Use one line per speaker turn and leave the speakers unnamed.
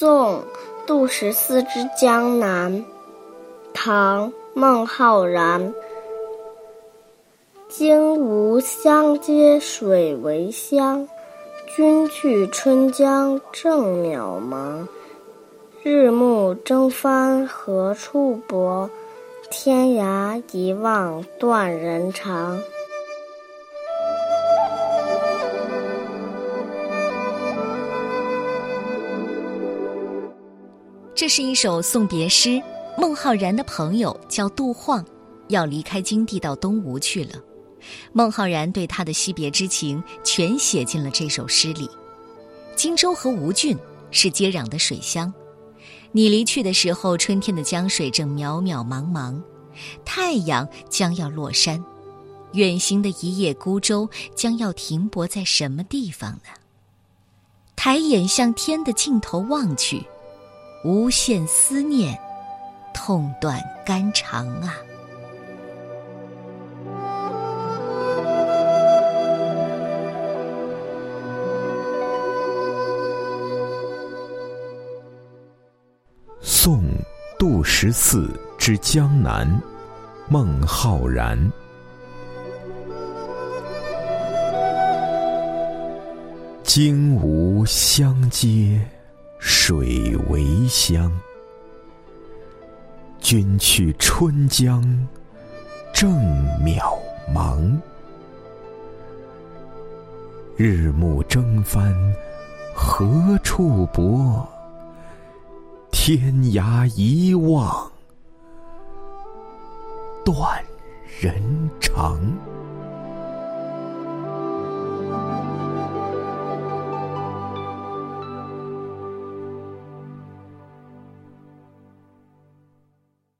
宋·杜十四之江南，唐·孟浩然。荆吴相接水为乡，君去春江正渺茫。日暮征帆何处泊？天涯一望断人肠。
这是一首送别诗。孟浩然的朋友叫杜晃，要离开京地到东吴去了。孟浩然对他的惜别之情全写进了这首诗里。荆州和吴郡是接壤的水乡，你离去的时候，春天的江水正渺渺茫茫，太阳将要落山，远行的一叶孤舟将要停泊在什么地方呢？抬眼向天的尽头望去。无限思念，痛断肝肠啊！
宋杜十四之江南，孟浩然。荆吴相接。水为乡，君去春江正渺茫。日暮征帆何处泊？天涯一望断人肠。